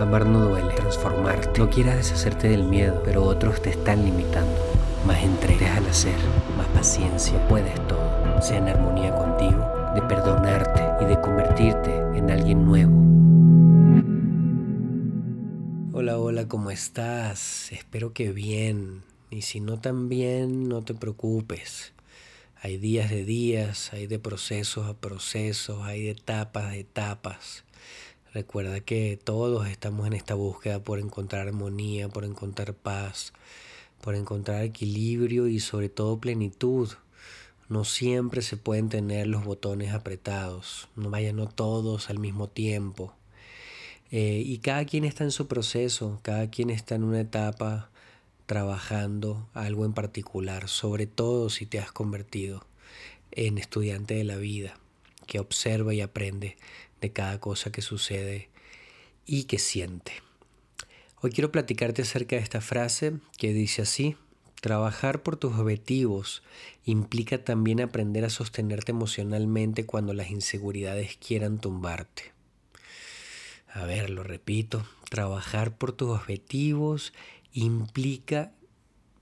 Amar no duele, transformarte. No quieras deshacerte del miedo, pero otros te están limitando. Más entrega, déjala hacer, más paciencia, puedes todo. Sea en armonía contigo, de perdonarte y de convertirte en alguien nuevo. Hola, hola, ¿cómo estás? Espero que bien. Y si no tan bien, no te preocupes. Hay días de días, hay de procesos a procesos, hay de etapas de etapas. Recuerda que todos estamos en esta búsqueda por encontrar armonía, por encontrar paz, por encontrar equilibrio y sobre todo plenitud. No siempre se pueden tener los botones apretados, no vayan no todos al mismo tiempo. Eh, y cada quien está en su proceso, cada quien está en una etapa trabajando algo en particular, sobre todo si te has convertido en estudiante de la vida, que observa y aprende de cada cosa que sucede y que siente. Hoy quiero platicarte acerca de esta frase que dice así, trabajar por tus objetivos implica también aprender a sostenerte emocionalmente cuando las inseguridades quieran tumbarte. A ver, lo repito, trabajar por tus objetivos implica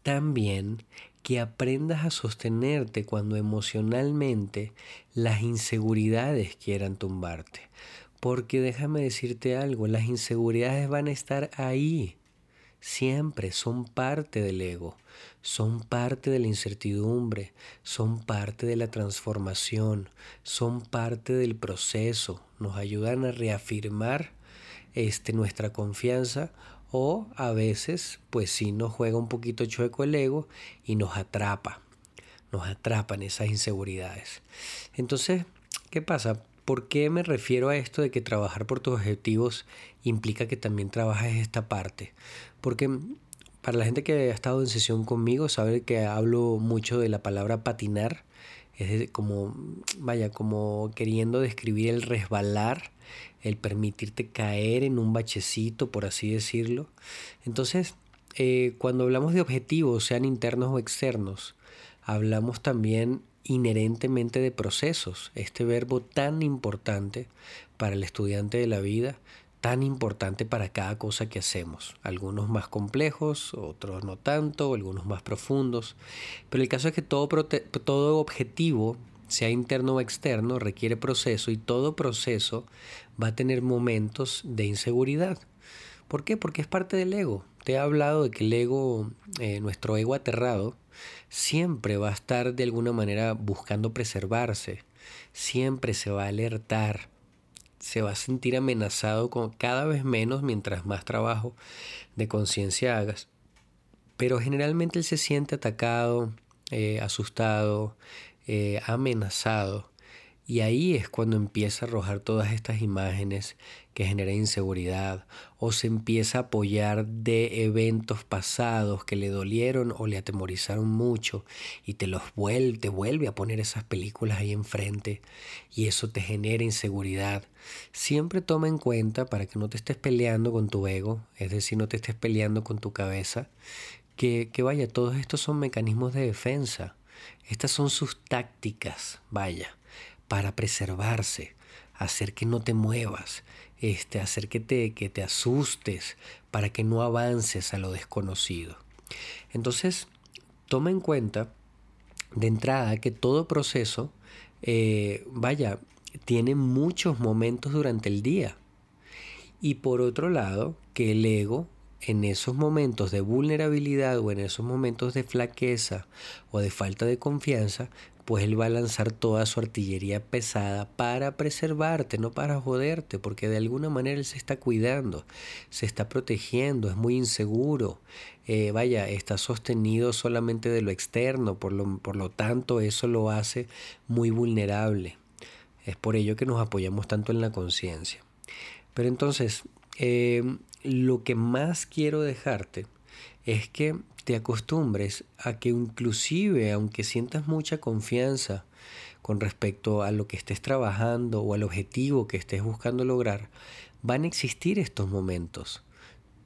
también que aprendas a sostenerte cuando emocionalmente las inseguridades quieran tumbarte. Porque déjame decirte algo, las inseguridades van a estar ahí. Siempre son parte del ego, son parte de la incertidumbre, son parte de la transformación, son parte del proceso, nos ayudan a reafirmar este, nuestra confianza o a veces pues sí nos juega un poquito chueco el ego y nos atrapa, nos atrapan esas inseguridades. Entonces, ¿qué pasa? ¿Por qué me refiero a esto de que trabajar por tus objetivos implica que también trabajes esta parte? Porque para la gente que ha estado en sesión conmigo sabe que hablo mucho de la palabra patinar, es como, vaya, como queriendo describir el resbalar el permitirte caer en un bachecito, por así decirlo. Entonces, eh, cuando hablamos de objetivos, sean internos o externos, hablamos también inherentemente de procesos, este verbo tan importante para el estudiante de la vida, tan importante para cada cosa que hacemos. Algunos más complejos, otros no tanto, algunos más profundos. Pero el caso es que todo, todo objetivo sea interno o externo, requiere proceso y todo proceso va a tener momentos de inseguridad. ¿Por qué? Porque es parte del ego. Te he hablado de que el ego, eh, nuestro ego aterrado, siempre va a estar de alguna manera buscando preservarse, siempre se va a alertar, se va a sentir amenazado con cada vez menos mientras más trabajo de conciencia hagas. Pero generalmente él se siente atacado, eh, asustado, eh, amenazado. Y ahí es cuando empieza a arrojar todas estas imágenes que generan inseguridad o se empieza a apoyar de eventos pasados que le dolieron o le atemorizaron mucho y te los vuelve, te vuelve a poner esas películas ahí enfrente y eso te genera inseguridad. Siempre toma en cuenta para que no te estés peleando con tu ego, es decir, no te estés peleando con tu cabeza, que, que vaya, todos estos son mecanismos de defensa. Estas son sus tácticas, vaya, para preservarse, hacer que no te muevas, este, hacer que te, que te asustes, para que no avances a lo desconocido. Entonces, toma en cuenta de entrada que todo proceso, eh, vaya, tiene muchos momentos durante el día. Y por otro lado, que el ego en esos momentos de vulnerabilidad o en esos momentos de flaqueza o de falta de confianza, pues él va a lanzar toda su artillería pesada para preservarte, no para joderte, porque de alguna manera él se está cuidando, se está protegiendo, es muy inseguro, eh, vaya, está sostenido solamente de lo externo, por lo, por lo tanto eso lo hace muy vulnerable. Es por ello que nos apoyamos tanto en la conciencia. Pero entonces, eh, lo que más quiero dejarte es que te acostumbres a que inclusive aunque sientas mucha confianza con respecto a lo que estés trabajando o al objetivo que estés buscando lograr, van a existir estos momentos.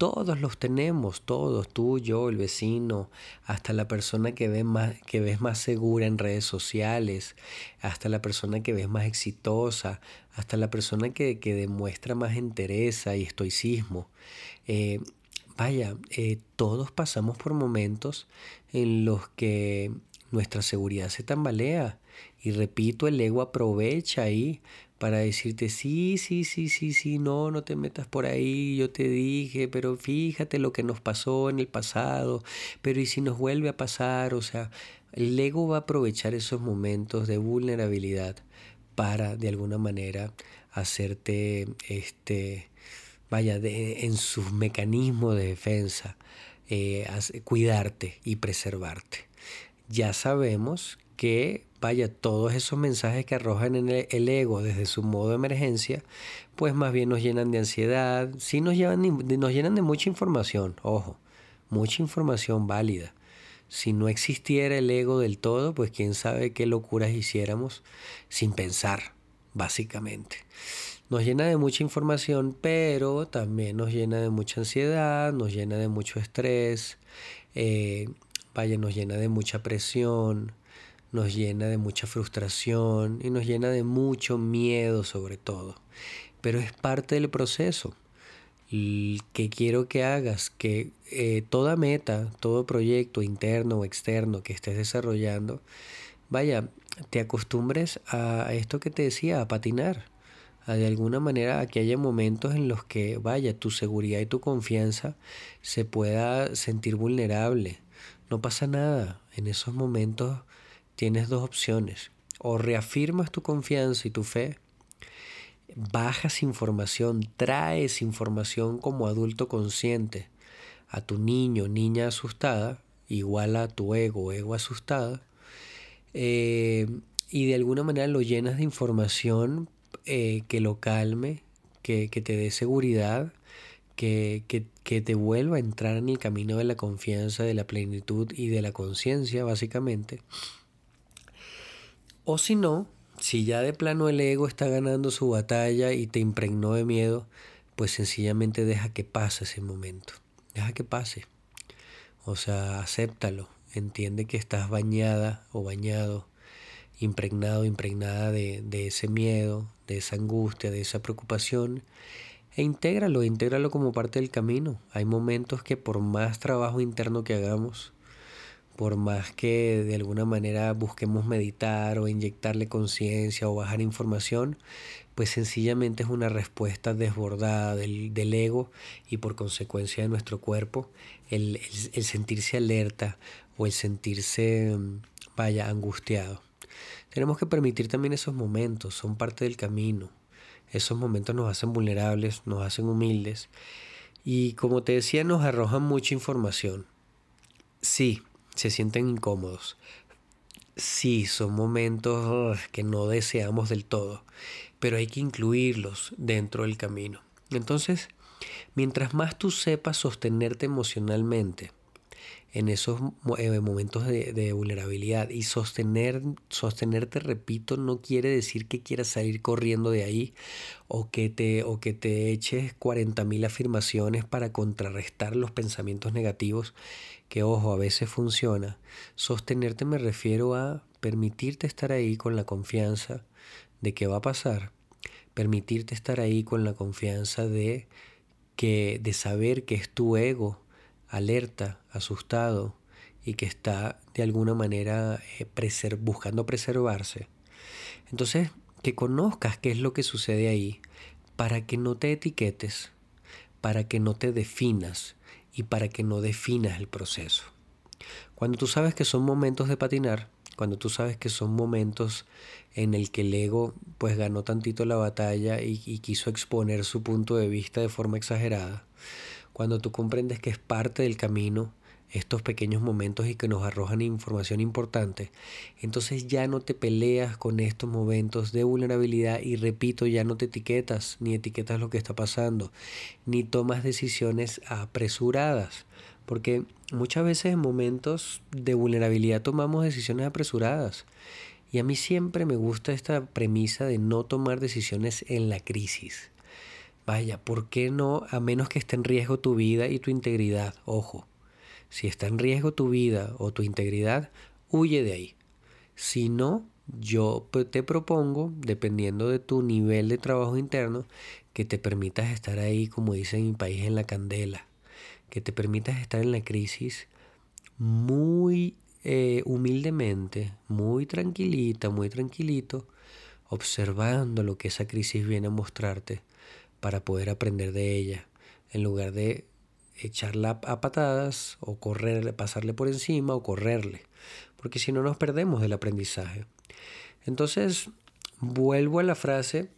Todos los tenemos, todos, tú, yo, el vecino, hasta la persona que ves más, que ves más segura en redes sociales, hasta la persona que ves más exitosa, hasta la persona que, demuestra más entereza y estoicismo. Eh, vaya, eh, todos pasamos por momentos en los que nuestra seguridad se tambalea. Y repito, el ego aprovecha ahí para decirte, sí, sí, sí, sí, sí, no, no te metas por ahí, yo te dije, pero fíjate lo que nos pasó en el pasado, pero ¿y si nos vuelve a pasar? O sea, el ego va a aprovechar esos momentos de vulnerabilidad para, de alguna manera, hacerte, este, vaya, de, en sus mecanismos de defensa, eh, cuidarte y preservarte. Ya sabemos que, vaya, todos esos mensajes que arrojan en el, ego desde su modo de emergencia, pues más bien nos llenan de ansiedad, sí nos, llevan, nos llenan de mucha información, ojo, mucha información válida. Si no existiera el ego del todo, pues quién sabe qué locuras hiciéramos sin pensar, básicamente. Nos llena de mucha información, pero también nos llena de mucha ansiedad, nos llena de mucho estrés, eh, vaya, nos llena de mucha presión, nos llena de mucha frustración y nos llena de mucho miedo sobre todo. Pero es parte del proceso. Que quiero que hagas que eh, toda meta, todo proyecto interno o externo que estés desarrollando, vaya, te acostumbres a esto que te decía, a patinar. A de alguna manera a que haya momentos en los que, vaya, tu seguridad y tu confianza se pueda sentir vulnerable. No pasa nada. En esos momentos tienes dos opciones. O reafirmas tu confianza y tu fe, bajas información, traes información como adulto consciente a tu niño, niña asustada, igual a tu ego, ego asustada, eh, y de alguna manera lo llenas de información eh, que lo calme, que, te dé seguridad, que, que, te vuelva a entrar en el camino de la confianza, de la plenitud y de la conciencia, básicamente. O si no, si ya de plano el ego está ganando su batalla y te impregnó de miedo, pues sencillamente deja que pase ese momento. Deja que pase. O sea, acéptalo. Entiende que estás bañada o bañado, impregnado, impregnada de, de ese miedo, de esa angustia, de esa preocupación. E intégralo, intégralo como parte del camino. Hay momentos que por más trabajo interno que hagamos, por más que de alguna manera busquemos meditar o inyectarle conciencia o bajar información, pues sencillamente es una respuesta desbordada del, ego y por consecuencia de nuestro cuerpo, el, sentirse alerta o el sentirse, mm, vaya, angustiado. Tenemos que permitir también esos momentos, son parte del camino. Esos momentos nos hacen vulnerables, nos hacen humildes y como te decía, nos arrojan mucha información. Sí, se sienten incómodos. Sí, son momentos que no deseamos del todo, pero hay que incluirlos dentro del camino. Entonces, mientras más tú sepas sostenerte emocionalmente, en esos eh, momentos de, vulnerabilidad y sostener, sostenerte, repito, no quiere decir que quieras salir corriendo de ahí o que te, o que te eches 40.000 afirmaciones para contrarrestar los pensamientos negativos, que ojo, a veces funciona. Sostenerte me refiero a permitirte estar ahí con la confianza de que va a pasar, permitirte estar ahí con la confianza de que de saber que es tu ego alerta, asustado y que está de alguna manera eh, buscando preservarse. Entonces, que conozcas qué es lo que sucede ahí para que no te etiquetes, para que no te definas y para que no definas el proceso. Cuando tú sabes que son momentos de patinar, cuando tú sabes que son momentos en el que el ego pues ganó tantito la batalla y quiso exponer su punto de vista de forma exagerada, cuando tú comprendes que es parte del camino estos pequeños momentos y que nos arrojan información importante, entonces ya no te peleas con estos momentos de vulnerabilidad y repito, ya no te etiquetas, ni etiquetas lo que está pasando, ni tomas decisiones apresuradas, porque muchas veces en momentos de vulnerabilidad tomamos decisiones apresuradas. Y a mí siempre me gusta esta premisa de no tomar decisiones en la crisis. Vaya, ¿por qué no? A menos que esté en riesgo tu vida y tu integridad. Ojo, si está en riesgo tu vida o tu integridad, huye de ahí. Si no, yo te propongo, dependiendo de tu nivel de trabajo interno, que te permitas estar ahí, como dice en mi país, en la candela, que te permitas estar en la crisis muy eh, humildemente, muy tranquilita, muy tranquilito, observando lo que esa crisis viene a mostrarte para poder aprender de ella, en lugar de echarla a patadas o correrle, pasarle por encima o correrle, porque si no nos perdemos del aprendizaje. Entonces, vuelvo a la frase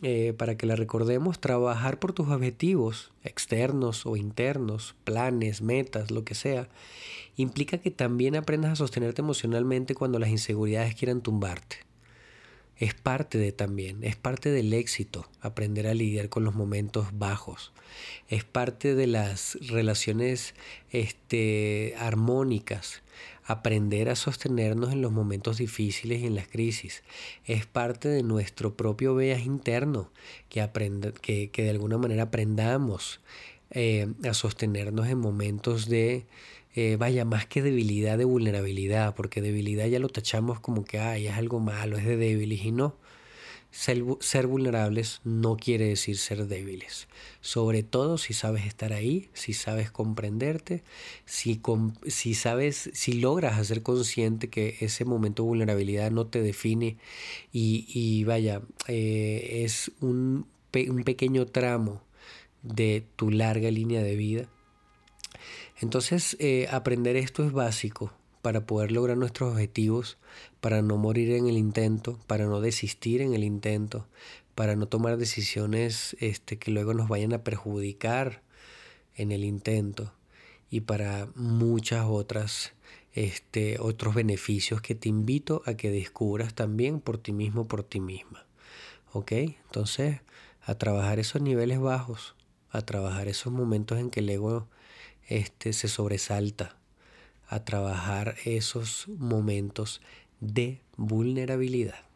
eh, para que la recordemos, trabajar por tus objetivos externos o internos, planes, metas, lo que sea, implica que también aprendas a sostenerte emocionalmente cuando las inseguridades quieran tumbarte. Es parte de también, es parte del éxito aprender a lidiar con los momentos bajos. Es parte de las relaciones este, armónicas aprender a sostenernos en los momentos difíciles y en las crisis. Es parte de nuestro propio veas interno que, que, de alguna manera aprendamos eh, a sostenernos en momentos de, eh, vaya, más que debilidad, de vulnerabilidad, porque debilidad ya lo tachamos como que, ay, es algo malo, es de débiles y no. Ser, vulnerables no quiere decir ser débiles. Sobre todo si sabes estar ahí, si sabes comprenderte, si, si sabes, si logras hacer consciente que ese momento de vulnerabilidad no te define y, vaya, eh, es un, un pequeño tramo de tu larga línea de vida. Entonces, eh, aprender esto es básico para poder lograr nuestros objetivos, para no morir en el intento, para no desistir en el intento, para no tomar decisiones este, que luego nos vayan a perjudicar en el intento y para muchas otras este, otros beneficios que te invito a que descubras también por ti mismo, por ti misma. ¿Ok? Entonces, a trabajar esos niveles bajos, a trabajar esos momentos en que el ego este, se sobresalta, a trabajar esos momentos de vulnerabilidad.